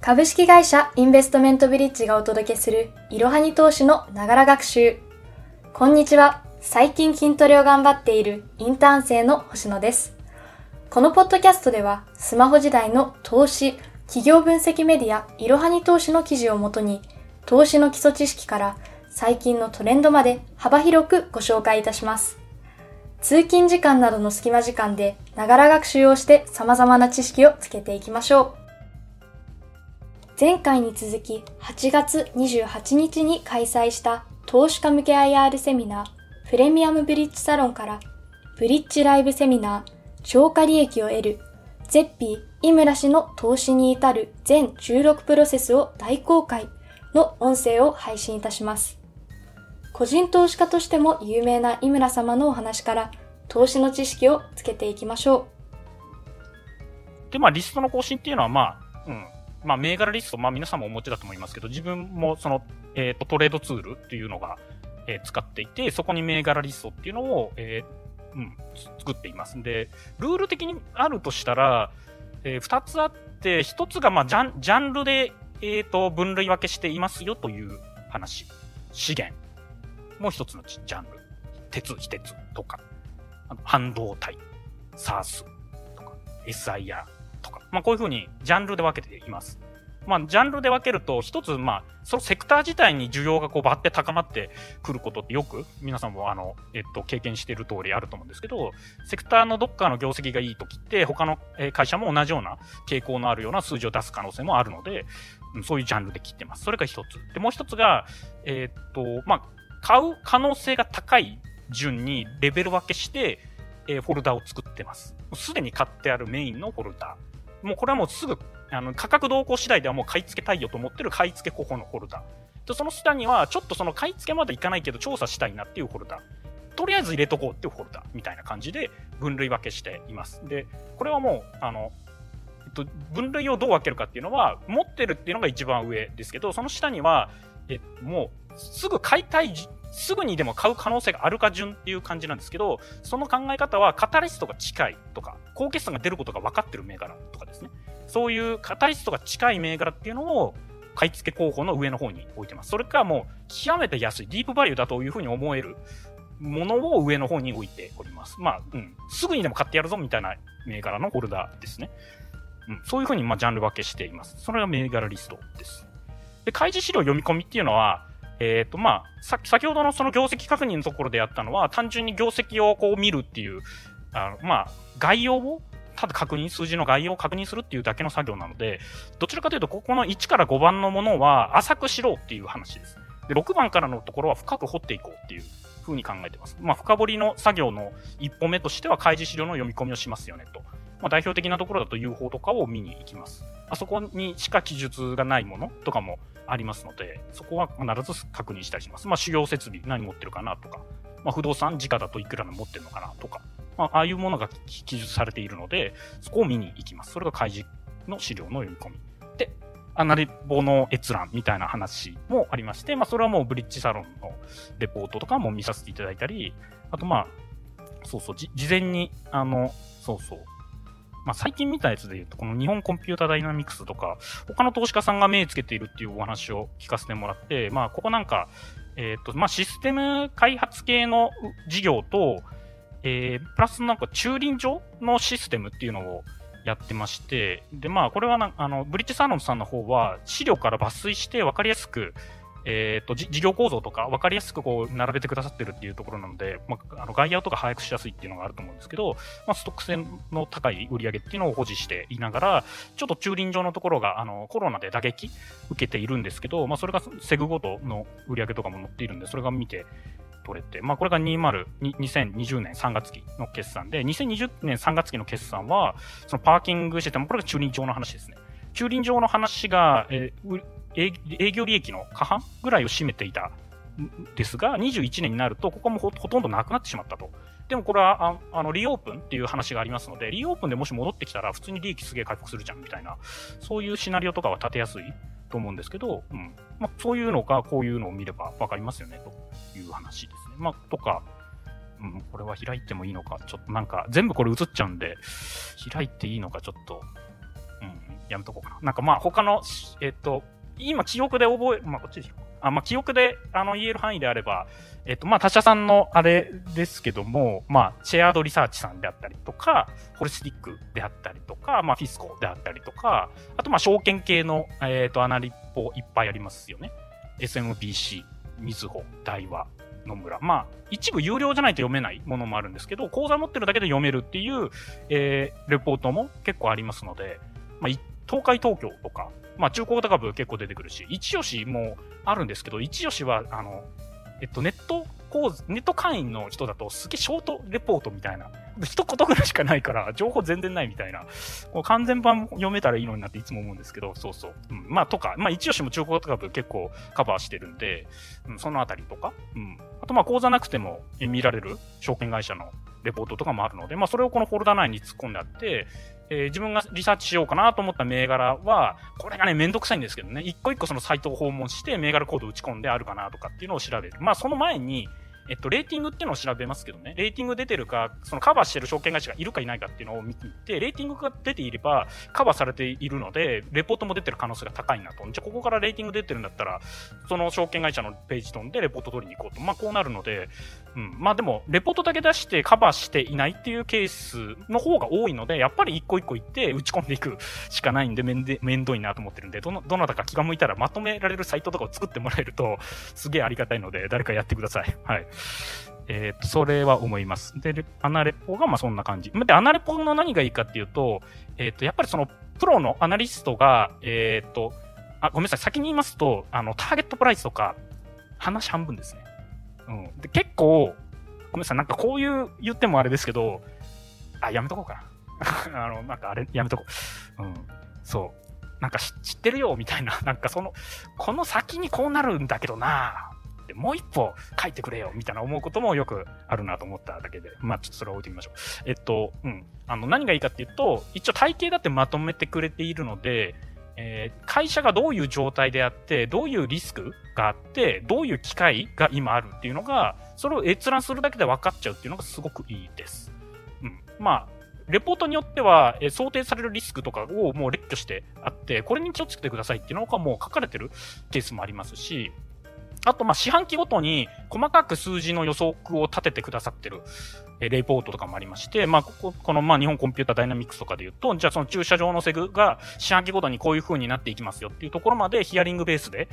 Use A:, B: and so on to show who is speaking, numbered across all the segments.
A: 株式会社インベストメントブリッジがお届けするいろはに投資のながら学習。こんにちは。最近筋トレを頑張っているインターン生の星野です。このポッドキャストではスマホ時代の投資、企業分析メディアいろはに投資の記事をもとに投資の基礎知識から最近のトレンドまで幅広くご紹介いたします。通勤時間などの隙間時間でながら学習をして様々な知識をつけていきましょう。前回に続き8月28日に開催した投資家向け IR セミナープレミアムブリッジサロンからブリッジライブセミナー超過利益を得るゼッピー井村氏の投資に至る全16プロセスを大公開の音声を配信いたします。個人投資家としても有名な井村様のお話から投資の知識をつけていきましょ
B: う。で、まあ、リストの更新っていうのは、まあ、うん、まあ、銘柄リスト、まあ、皆さんもお持ちだと思いますけど、自分もその、えっ、ー、と、トレードツールっていうのが、えー、使っていて、そこに銘柄リストっていうのを、えー、うん、作っています。で、ルール的にあるとしたら、えー、二つあって、一つが、まあ、ジャン、ジャンルで、えっ、と、分類分けしていますよという話。資源。もう一つのジャンル。鉄、非鉄とか、半導体、サースとか、SIR、まあこういうふうにジャンルで分けています。まあ、ジャンルで分けると、一つ、まあ、そのセクター自体に需要がこう、バって高まってくることってよく、皆さんも、あの、えっと、経験している通りあると思うんですけど、セクターのどっかの業績がいい時って、他の会社も同じような傾向のあるような数字を出す可能性もあるので、そういうジャンルで切ってます。それが一つ。で、もう一つが、えー、っと、まあ、買う可能性が高い順にレベル分けして、えー、フォルダを作ってます。すでに買ってあるメインのフォルダ。もうこれはもうすぐ、あの、価格動向次第ではもう買い付けたいよと思ってる買い付け候補のフォルダ。で、その下には、ちょっとその買い付けまでいかないけど調査したいなっていうフォルダー。とりあえず入れとこうっていうフォルダーみたいな感じで分類分けしています。で、これはもう、あの、えっと、分類をどう分けるかっていうのは、持ってるっていうのが一番上ですけど、その下には、え、もう、すぐ買いたいすぐにでも買う可能性があるか順っていう感じなんですけど、その考え方はカタリストが近いとか、高決算が出ることが分かってる銘柄とかですね。そういうカタリストが近い銘柄っていうのを買い付け候補の上の方に置いてます。それかもう極めて安い、ディープバリューだというふうに思えるものを上の方に置いております。まあ、うん。すぐにでも買ってやるぞみたいな銘柄のホルダーですね。うん。そういうふうにまあジャンル分けしています。それが銘柄リストです。で、開示資料読み込みっていうのは、えっ、ー、と、まあ、さ、先ほどのその業績確認のところでやったのは、単純に業績をこう見るっていう、あの、まあ、概要を、ただ確認、数字の概要を確認するっていうだけの作業なので、どちらかというと、ここの1から5番のものは浅くしろっていう話です。で、6番からのところは深く掘っていこうっていう風に考えてます。まあ、深掘りの作業の一歩目としては、開示資料の読み込みをしますよねと。まあ、代表的なところだと UFO とかを見に行きます。あそこにしか記述がないものとかもありますので、そこは必ず確認したりします。まあ、主要設備何持ってるかなとか、まあ、不動産時価だといくらの持ってるのかなとか、まあ、ああいうものが記述されているので、そこを見に行きます。それが開示の資料の読み込み。で、アナリボの閲覧みたいな話もありまして、まあ、それはもうブリッジサロンのレポートとかも見させていただいたり、あとまあ、そうそう、事前に、あの、そうそう、まあ、最近見たやつで言うと、この日本コンピュータダイナミクスとか、他の投資家さんが目つけているっていうお話を聞かせてもらって、まあ、ここなんか、えっ、ー、と、まあ、システム開発系の事業と、えー、プラスなんか駐輪場のシステムっていうのをやってまして、で、まあ、これはな、あの、ブリッジサロンさんの方は、資料から抜粋して分かりやすく、え、ー、と、事業構造とか分かりやすくこう、並べてくださってるっていうところなので、まあ、あの、外野とか把握しやすいっていうのがあると思うんですけど、まあ、ストック性の高い売り上げっていうのを保持していながら、ちょっと駐輪場のところが、あの、コロナで打撃受けているんですけど、まあ、それがセグごとの売り上げとかも載っているんで、それが見て、取れて、まあ、これが20、2020年3月期の決算で、2020年3月期の決算は、パーキングしてても、これが駐輪場の話ですね。駐輪場の話が、えー、営業利益の過半ぐらいを占めていたんですが、21年になると、ここもほとんどなくなってしまったと。でもこれは、ああの、リオープンっていう話がありますので、リオープンでもし戻ってきたら、普通に利益すげえ回復するじゃん、みたいな、そういうシナリオとかは立てやすいと思うんですけど、うん。まあ、そういうのが、こういうのを見ればわかりますよね、という話ですね。まあ、とか、うん、これは開いてもいいのか、ちょっとなんか、全部これ映っちゃうんで、開いていいのか、ちょっと、うん、やめとこうかな。なんかまあ他の、えっと、今記憶で覚え、まあこっちでしょ。あ、まあ記憶で、あの言える範囲であれば、えっと、まあ他社さんのあれですけども、まあシェアードリサーチさんであったりとか、ホルスティックであったりとか、まあフィスコであったりとか、あとまあ証券系の、えっと、アナリポいっぱいありますよね。SMBC、みずほ、大和、野村。まあ、一部有料じゃないと読めないものもあるんですけど、口座持ってるだけで読めるっていう、えー、レポートも結構ありますので、まあ、東海東京とか、まあ、中古型株結構出てくるし、一押しもあるんですけど、一押しは、あの、えっと、ネット構図、ネット会員の人だとすげえショートレポートみたいな、一言ぐらいしかないから、情報全然ないみたいな、こう完全版読めたらいいのになっていつも思うんですけど、そうそう。うん、まあ、とか、まあ、一押しも中古型株結構カバーしてるんで、うん、そのあたりとか、うん。あと、まあ、口座なくても見られる証券会社のレポートとかもあるので、まあ、それをこのフォルダ内に突っ込んであって、えー、自分がリサーチしようかなと思った銘柄は、これがね、めんどくさいんですけどね、一個一個そのサイトを訪問して、銘柄コード打ち込んであるかなとかっていうのを調べる。まあ、その前に、えっと、レーティングっていうのを調べますけどね、レーティング出てるか、そのカバーしてる証券会社がいるかいないかっていうのを見ていって、レーティングが出ていれば、カバーされているので、レポートも出てる可能性が高いなと。じゃあ、ここからレーティング出てるんだったら、その証券会社のページ飛んで、レポート取りに行こうと。まあ、こうなるので、うん。まあ、でも、レポートだけ出してカバーしていないっていうケースの方が多いので、やっぱり一個一個行って打ち込んでいくしかないんで、めんで、めんどいなと思ってるんで、どの、どなたか気が向いたらまとめられるサイトとかを作ってもらえると、すげえありがたいので、誰かやってください。はい。えっ、ー、と、それは思います。で、アナレポがまあそんな感じ。で、アナレポの何がいいかっていうと、えっ、ー、と、やっぱりその、プロのアナリストが、えっ、ー、と、あ、ごめんなさい、先に言いますと、あの、ターゲットプライスとか、話半分ですね。うん。で、結構、ごめんなさい、なんかこういう言ってもあれですけど、あ、やめとこうかな。あの、なんかあれ、やめとこう。うん。そう。なんか知ってるよ、みたいな。なんかその、この先にこうなるんだけどなってもう一歩書いてくれよみたいな思うこともよくあるなと思っただけで、まあちょっとそれを置いてみましょう。えっと、うん。あの、何がいいかっていうと、一応体系だってまとめてくれているので、えー、会社がどういう状態であって、どういうリスクがあって、どういう機会が今あるっていうのが、それを閲覧するだけで分かっちゃうっていうのがすごくいいです。うん。まあ、レポートによっては、え想定されるリスクとかをもう列挙してあって、これに気をつけてくださいっていうのがもう書かれてるケースもありますし、あと、ま、四半期ごとに細かく数字の予測を立ててくださってる、えレポートとかもありまして、まあ、ここ、この、ま、日本コンピュータダイナミクスとかで言うと、じゃあその駐車場のセグが四半期ごとにこういう風になっていきますよっていうところまでヒアリングベースで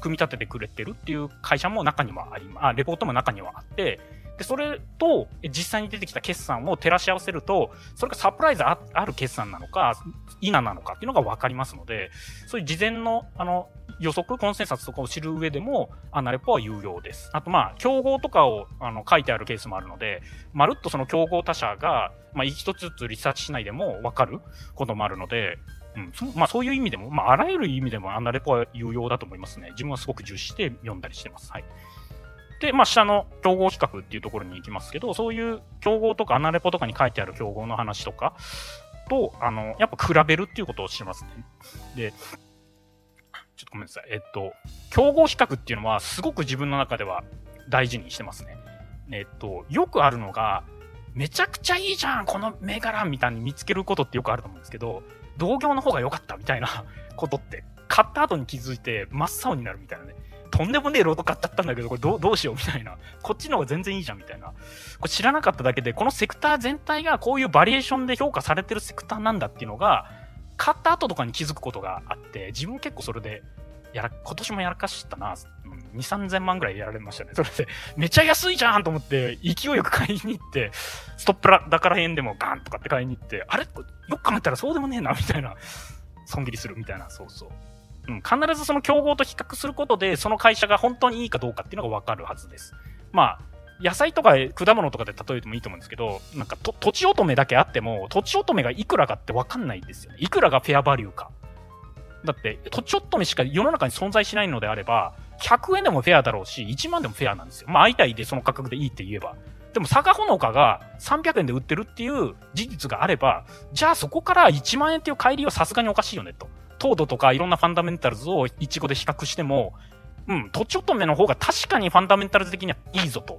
B: 組み立ててくれてるっていう会社も中にはあり、あ、レポートも中にはあって、で、それと実際に出てきた決算を照らし合わせると、それがサプライズある決算なのか、否なのかっていうのがわかりますので、そういう事前の、あの、予測、コンセンサスとかを知る上でも、アナレポは有用です。あと、まあ、競合とかを、あの、書いてあるケースもあるので、まるっとその競合他社が、まあ、一つずつリサーチしないでもわかることもあるので、うん、そまあそういう意味でも、まああらゆる意味でもアナレポは有用だと思いますね。自分はすごく重視して読んだりしてます。はい。で、まあ下の競合比較っていうところに行きますけど、そういう競合とかアナレポとかに書いてある競合の話とかと、あの、やっぱ比べるっていうことをしますね。で、ごめんなさい。えっと、競合比較っていうのはすごく自分の中では大事にしてますね。えっと、よくあるのが、めちゃくちゃいいじゃんこの銘柄みたいに見つけることってよくあると思うんですけど、同業の方が良かったみたいな ことって、買った後に気づいて真っ青になるみたいなね。とんでもねえロード買っちゃったんだけど、これどうどうしようみたいな。こっちの方が全然いいじゃんみたいな。これ知らなかっただけで、このセクター全体がこういうバリエーションで評価されてるセクターなんだっていうのが、買った後とかに気づくことがあって、自分結構それで、やら、今年もやらかしたな。うん、2、3000万ぐらいやられましたね。それで、めちゃ安いじゃんと思って、勢いよく買いに行って、ストップラ、だから辺でもガンとかって買いに行って、あれ？よく考えたらそうでもねえな、みたいな。損切りするみたいな、そうそう。うん、必ずその競合と比較することで、その会社が本当にいいかどうかっていうのがわかるはずです。まあ、野菜とか果物とかで例えてもいいと思うんですけど、なんかと、土地乙女だけあっても、土地乙女がいくらかってわかんないですよね。いくらがフェアバリューか。だって、土地乙女しか世の中に存在しないのであれば、100円でもフェアだろうし、1万でもフェアなんですよ。まあ、相対でその価格でいいって言えば。でも、佐賀ほのかが300円で売ってるっていう事実があれば、じゃあそこから1万円っていう帰りはさすがにおかしいよね、と。糖度とかいろんなファンダメンタルズをイチゴで比較しても、うん、土地乙女の方が確かにファンダメンタルズ的にはいいぞと。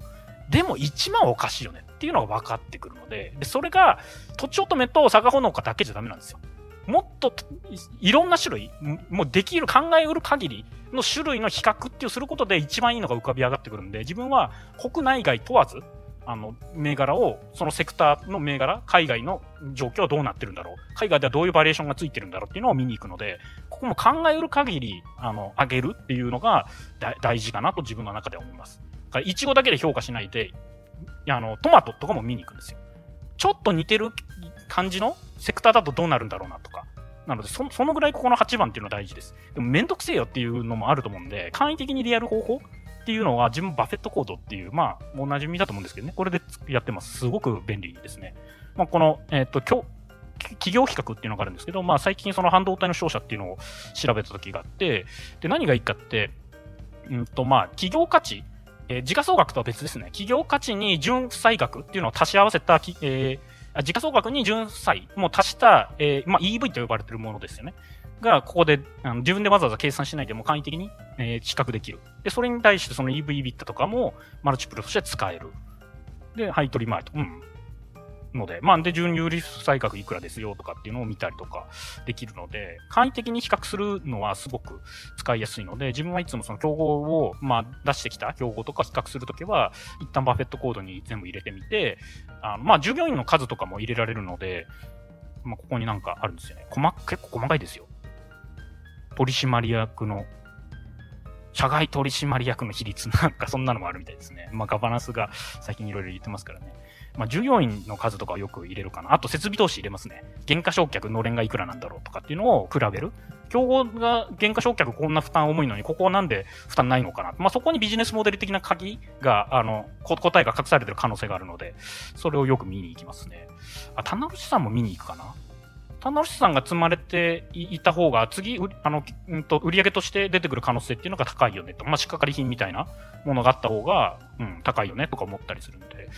B: でも1万おかしいよねっていうのが分かってくるので、で、それが、土地乙女と佐賀ほのかだけじゃダメなんですよ。もっといろんな種類、もうできる、考えうる限りの種類の比較っていうすることで一番いいのが浮かび上がってくるんで、自分は国内外問わず、あの、銘柄を、そのセクターの銘柄、海外の状況はどうなってるんだろう。海外ではどういうバリエーションがついてるんだろうっていうのを見に行くので、ここも考えうる限り、あの、上げるっていうのが大事かなと自分の中では思います。いちごだけで評価しないで、あの、トマトとかも見に行くんですよ。ちょっと似てる感じのセクターだとどうなるんだろうなとか。なので、そそのぐらいここの8番っていうのは大事です。でもめんどくせえよっていうのもあると思うんで、簡易的にやる方法っていうのは自分バフェットコードっていう、まあ、おなじみだと思うんですけどね。これでやってます。すごく便利ですね。まあ、この、えっ、ー、と、今日、企業比較っていうのがあるんですけど、まあ最近その半導体の商社っていうのを調べた時があって、で、何がいいかって、うんと、まあ、企業価値、えー、時価総額とは別ですね。企業価値に純負債額っていうのを足し合わせた、えー、時価総額に純債も足した、えー、まあ EV と呼ばれてるものですよね。が、ここで、あの自分でわざわざ計算しないでも簡易的に、えー、比較できる。で、それに対してその EV ビットとかもマルチプルとして使える。で、配取り前と。うん。ので、まあ、で、純有利負債額いくらですよとかっていうのを見たりとかできるので、簡易的に比較するのはすごく使いやすいので、自分はいつもその競合を、まあ、出してきた競合とか比較するときは、一旦バフェットコードに全部入れてみて、あのまあ、従業員の数とかも入れられるので、まあ、ここになんかあるんですよね。細結構細かいですよ。取締役の社外取締役の比率なんかそんなのもあるみたいですね。まあガバナンスが最近いろいろ言ってますからね。まあ、従業員の数とかをよく入れるかな。あと、設備投資入れますね。減価償却のれんがいくらなんだろうとかっていうのを比べる。競合が減価償却こんな負担重いのに、ここはなんで負担ないのかな。まあ、そこにビジネスモデル的な鍵が、あの、答えが隠されてる可能性があるので、それをよく見に行きますね。あ、棚卸さんも見に行くかな。棚卸さんが積まれていた方が、次、あの、うんと、売上として出てくる可能性っていうのが高いよねと。まあ、仕掛かり品みたいなものがあった方が、うん、高いよねとか思ったりするんで。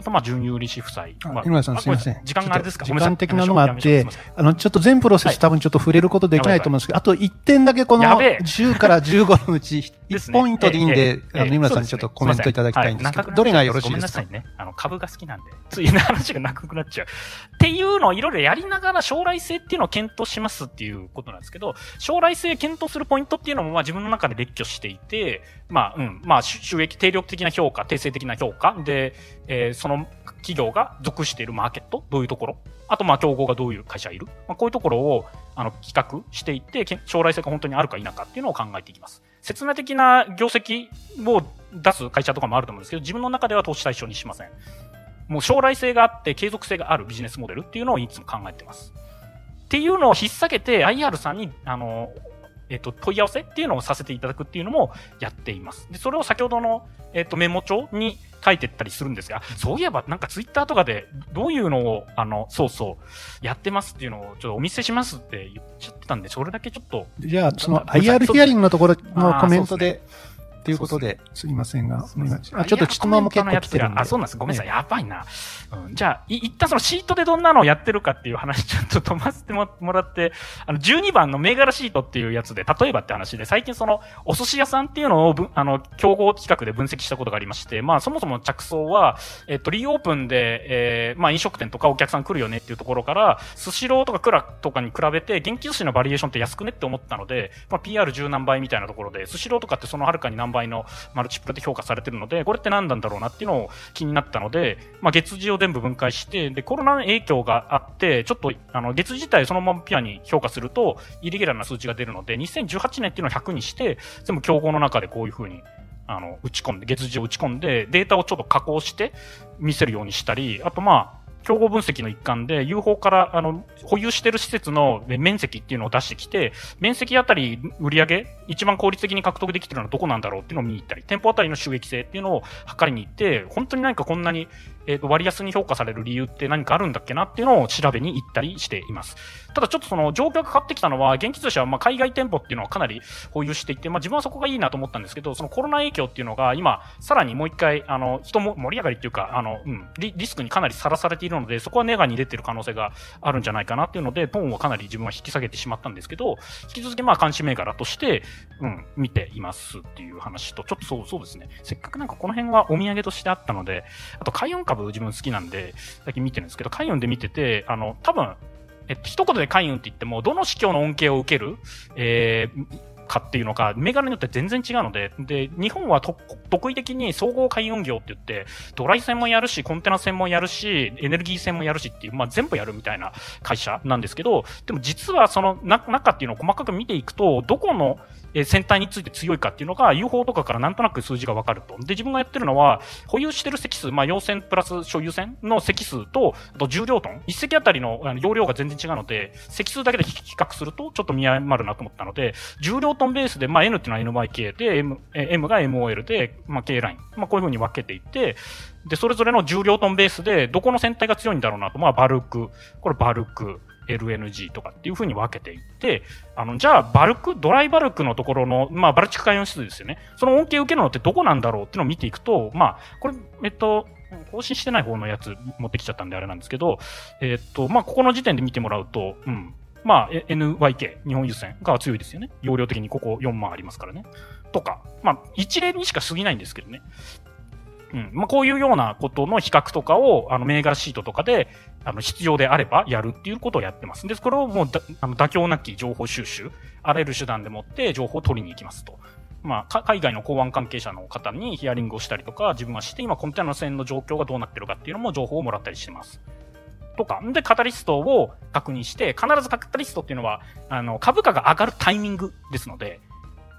B: あと、まあ、準有利子負債。まあ、
C: 村さんすみません。
B: 時間があれですか？
C: 時間的なのがあって、あの、ちょっと全プロセス多分ちょっと触れることできないと思うんですけど、あと1点だけこの10から15のうち1ポイントでいいんで、あの、井村さんにちょっとコメントいただきたいんですけど、どれがよろしいですか？ごめんなさいね。
B: あの、株が好きなんで、つい話が長くなっちゃう。っていうのをいろいろやりながら将来性っていうのを検討しますっていうことなんですけど、将来性検討するポイントっていうのも、まあ自分の中で列挙していて、まあ、うん、まあ、収益、定力的な評価、定性的な評価、で、えー、その企業が属しているマーケット、どういうところ、あと、まあ、競合がどういう会社いる、まあ、こういうところを、あの、企画していって、将来性が本当にあるか否かっていうのを考えていきます。説明的な業績を出す会社とかもあると思うんですけど、自分の中では投資対象にしません。もう将来性があって継続性があるビジネスモデルっていうのをいつも考えてます。っていうのを引っ提げて IR さんに、あの、えっ、と、問い合わせっていうのをさせていただくっていうのもやっています。で、それを先ほどの、えっ、と、メモ帳に書いてったりするんですが、そういえばなんかツイッターとかでどういうのを、あの、そうそう、やってますっていうのをちょっとお見せしますって言っちゃってたんで、それだけちょっと。
C: じゃあ、その IR ヒアリングのところのコメントで、ということで、すいませんが、あちょっと質問も結構来てるんで。
B: あ、そうなんです。ごめんなさい。やばいな。うん、じゃあ、い、一旦そのシートでどんなのをやってるかっていう話ちょっと飛ばせてもらって、あの、12番の銘柄シートっていうやつで、例えばって話で、最近その、お寿司屋さんっていうのをあの、競合企画で分析したことがありまして、まあ、そもそも着想は、えっと、リオープンで、えー、まあ、飲食店とかお客さん来るよねっていうところから、スシローとかクラとかに比べて、元気寿司のバリエーションって安くねって思ったので、まあ、PR10 何倍みたいなところで、スシローとかってそのはるかに何倍のマルチプロで評価されてるので、これって何なんだろうなっていうのを気になったので、まあ、月次を全部分解して、で、コロナの影響があって、ちょっと、あの、月自体そのままピュアに評価すると、イレギュラーな数値が出るので、2018年っていうのを100にして、全部競合の中でこういう風に、あの、打ち込んで、月次を打ち込んで、データをちょっと加工して見せるようにしたり、あとまあ、競合分析の一環で UFO からあの保有している施設の面積っていうのを出してきて、面積あたり売上一番効率的に獲得できてるのはどこなんだろうっていうのを見に行ったり、店舗あたりの収益性っていうのを測りに行って、本当に何かこんなにえっ、ー、と、割安に評価される理由って何かあるんだっけなっていうのを調べに行ったりしています。ただちょっとその状況が変わってきたのは、現金寿司はまあ海外店舗っていうのはかなり保有していて、まあ自分はそこがいいなと思ったんですけど、そのコロナ影響っていうのが今、さらにもう一回、あの、人も盛り上がりっていうか、あの、うんリ、リスクにかなりさらされているので、そこはネガに出てる可能性があるんじゃないかなっていうので、トーンをかなり自分は引き下げてしまったんですけど、引き続きまあ監視銘柄として、うん、見ていますっていう話と、ちょっとそう、そうですね。せっかくなんかこの辺はお土産としてあったので、あと海運株自分好きなんで、最近見てるんですけど、海運で見てて、あの、多分、えっと、一言で海運って言っても、どの市況の恩恵を受ける、えー、かっていうのが、銘柄によって全然違うので、で、日本は得意的に総合海運業って言って、ドライ船もやるし、コンテナ船もやるし、エネルギー船もやるしっていう、まあ全部やるみたいな会社なんですけど、でも実はその中っていうのを細かく見ていくと、どこのえ船体について強いかっていうのが UFO とかからなんとなく数字がわかると。で、自分がやってるのは、保有してる積数、まあ、要船プラス所有船の積数と、あと重量トン。一隻あたりの容量が全然違うので、積数だけで比較するとちょっと見誤るなと思ったので、重量トンベースで、まあ、N っていうのは NYK で、M, M が MOL で、まあ、K ライン。まあ、こういう風に分けていって、で、それぞれの重量トンベースで、どこの船体が強いんだろうなと、まあ、バルク、これバルク、LNG とかっていうふうに分けていって、あの、じゃあ、バルク、ドライバルクのところの、まあ、バルチック海洋指数ですよね。その恩恵を受けるのってどこなんだろうっていうのを見ていくと、まあ、これ、えっと、更新してない方のやつ持ってきちゃったんであれなんですけど、えっと、まあ、ここの時点で見てもらうと、うん。まあ、NYK、日本郵船が強いですよね。容量的にここ4万ありますからね。とか、まあ、一例にしか過ぎないんですけどね。うん。まあ、こういうようなことの比較とかを、あの、銘柄シートとかで、あの、必要であればやるっていうことをやってます。で、これをもうだ、あの、妥協なき情報収集、あらゆる手段でもって情報を取りに行きますと。まあ、海外の公安関係者の方にヒアリングをしたりとか、自分はして、今コンテナ船の状況がどうなってるかっていうのも情報をもらったりしてます。とか。で、カタリストを確認して、必ずカタリストっていうのは、あの、株価が上がるタイミングですので、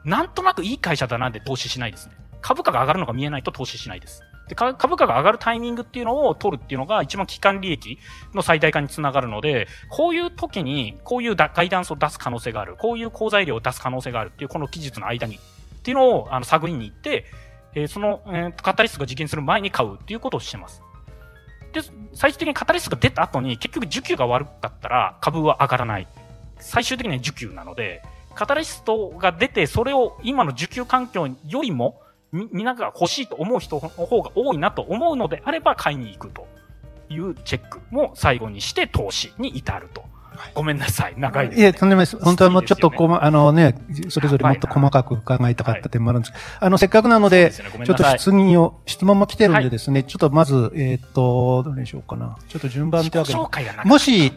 B: なんとなくいい会社だなんで投資しないですね。株価が上がるのが見えないと投資しないです。で、株価が上がるタイミングっていうのを取るっていうのが一番期間利益の最大化につながるので、こういう時にこういうガイダンスを出す可能性がある、こういう好材料を出す可能性があるっていうこの期日の間にっていうのをあの探りに行って、えー、その、えー、カタリストが実現する前に買うっていうことをしてます。で、最終的にカタリストが出た後に結局需給が悪かったら株は上がらない。最終的には需給なので、カタリストが出てそれを今の需給環境よりもみ、みんなが欲しいと思う人の方が多いなと思うのであれば買いに行くというチェックも最後にして投資に至ると。ごめんなさい。長いです、ね。
C: いえ、とんでもないです。本当はもうちょっとこま、あのね、それぞれもっと細かく伺いたかった点もあるんですけど、はい、あの、せっかくなので、ちょっと質問を、質問も来てるんでですね、はい、ちょっとまず、えっ、と、どれにしようかな。ちょっと順番ってわけで。もし、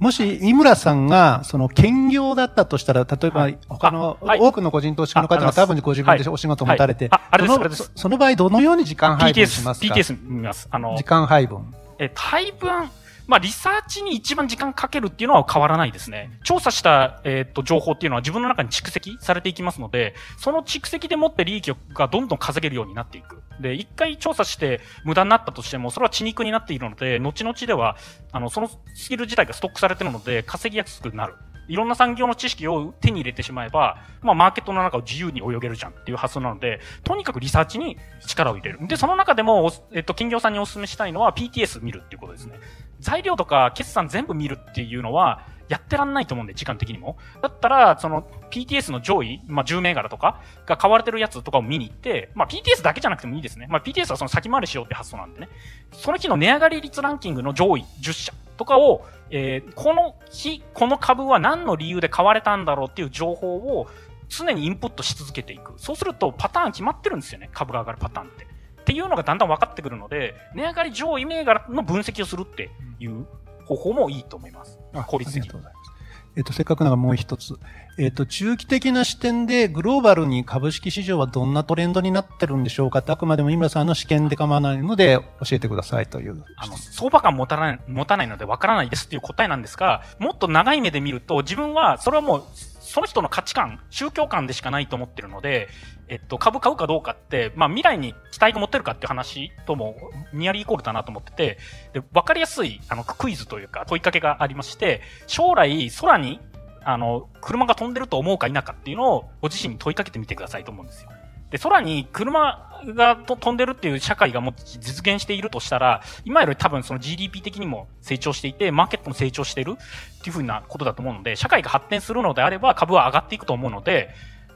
C: もし、井村さんが、その、兼業だったとしたら、例えば、他の、多くの個人投資家の方が多分ご自分でお仕事を持たれて、
B: あれです、
C: その場合、どのように時間配分しますか
B: ?PTS、見ます。
C: あの、時間配分。
B: え、配分、まあ、リサーチに一番時間かけるっていうのは変わらないですね。調査した、えっ、と、情報っていうのは自分の中に蓄積されていきますので、その蓄積でもって利益がどんどん稼げるようになっていく。で、一回調査して無駄になったとしても、それは血肉になっているので、後々では、あの、そのスキル自体がストックされてるので、稼ぎやすくなる。いろんな産業の知識を手に入れてしまえば、まあ、マーケットの中を自由に泳げるじゃんっていう発想なので、とにかくリサーチに力を入れる。で、その中でも、えっと、企業さんにお勧めしたいのは PTS 見るっていうことですね。材料とか決算全部見るっていうのは、やってらんないと思うんで、時間的にも。だったら、その PTS の上位、まあ、10銘柄とかが買われてるやつとかを見に行って、まあ、PTS だけじゃなくてもいいですね。まあ、PTS はその先回りしようって発想なんでね。その日の値上がり率ランキングの上位10社とかを、えー、この日、この株は何の理由で買われたんだろうっていう情報を常にインプットし続けていく。そうするとパターン決まってるんですよね。株が上がるパターンって。っていうのがだんだん分かってくるので、値上がり上位銘柄の分析をするっていう方法もいいと思います。効率的。ありがとうございます。
C: えっ、と、せっかくならもう一つ。えっ、と、中期的な視点でグローバルに株式市場はどんなトレンドになってるんでしょうか？ってあくまでも井村さんの試験で構わないので教えてくださいという。
B: あの、相場感持たない、持たないのでわからないですっていう答えなんですが、もっと長い目で見ると自分はそれはもうその人の価値観、宗教観でしかないと思ってるので、えっと、株買うかどうかって、まあ未来に期待が持ってるかっていう話ともニアリーイコールだなと思ってて、で、わかりやすい、あの、クイズというか問いかけがありまして、将来空に、あの、車が飛んでると思うか否かっていうのをご自身に問いかけてみてくださいと思うんですよ。で、空に車が飛んでるっていう社会がもう実現しているとしたら、今より多分その GDP 的にも成長していて、マーケットも成長してるっていうふうなことだと思うので、社会が発展するのであれば株は上がっていくと思うので、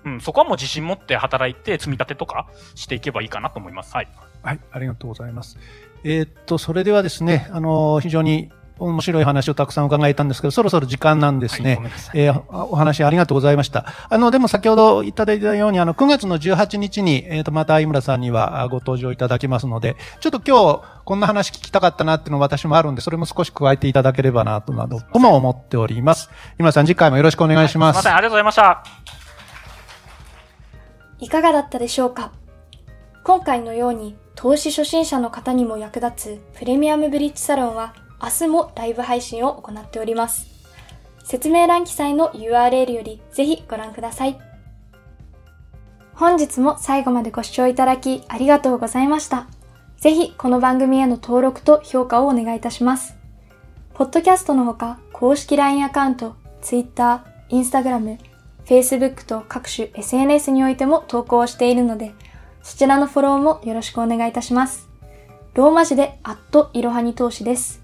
B: うん、そこはもう自信持って働いて積み立てとかしていけばいいかなと思います。はい。
C: はい、ありがとうございます。えー、っと、それではですね、あの、非常に面白い話をたくさん伺えたんですけど、そろそろ時間なんですね。はい、えー、お話ありがとうございました。あの、でも先ほどいただいたように、あの、9月の18日に、えっ、ー、と、また井村さんにはご登場いただきますので、ちょっと今日、こんな話聞きたかったなっていうのは私もあるんで、それも少し加えていただければなと、などとも思っております。井村さん、次回もよろしくお願いします。はい、
B: すみません、ありがとうございました。
A: いかがだったでしょうか？今回のように投資初心者の方にも役立つプレミアムブリッジサロンは明日もライブ配信を行っております。説明欄記載の URL よりぜひご覧ください。本日も最後までご視聴いただきありがとうございました。ぜひこの番組への登録と評価をお願いいたします。ポッドキャストのほか公式 LINE アカウント、Twitter、Instagram、Facebook と各種 SNS においても投稿をしているので、そちらのフォローもよろしくお願いいたします。ローマ字でアットいろはに投資です。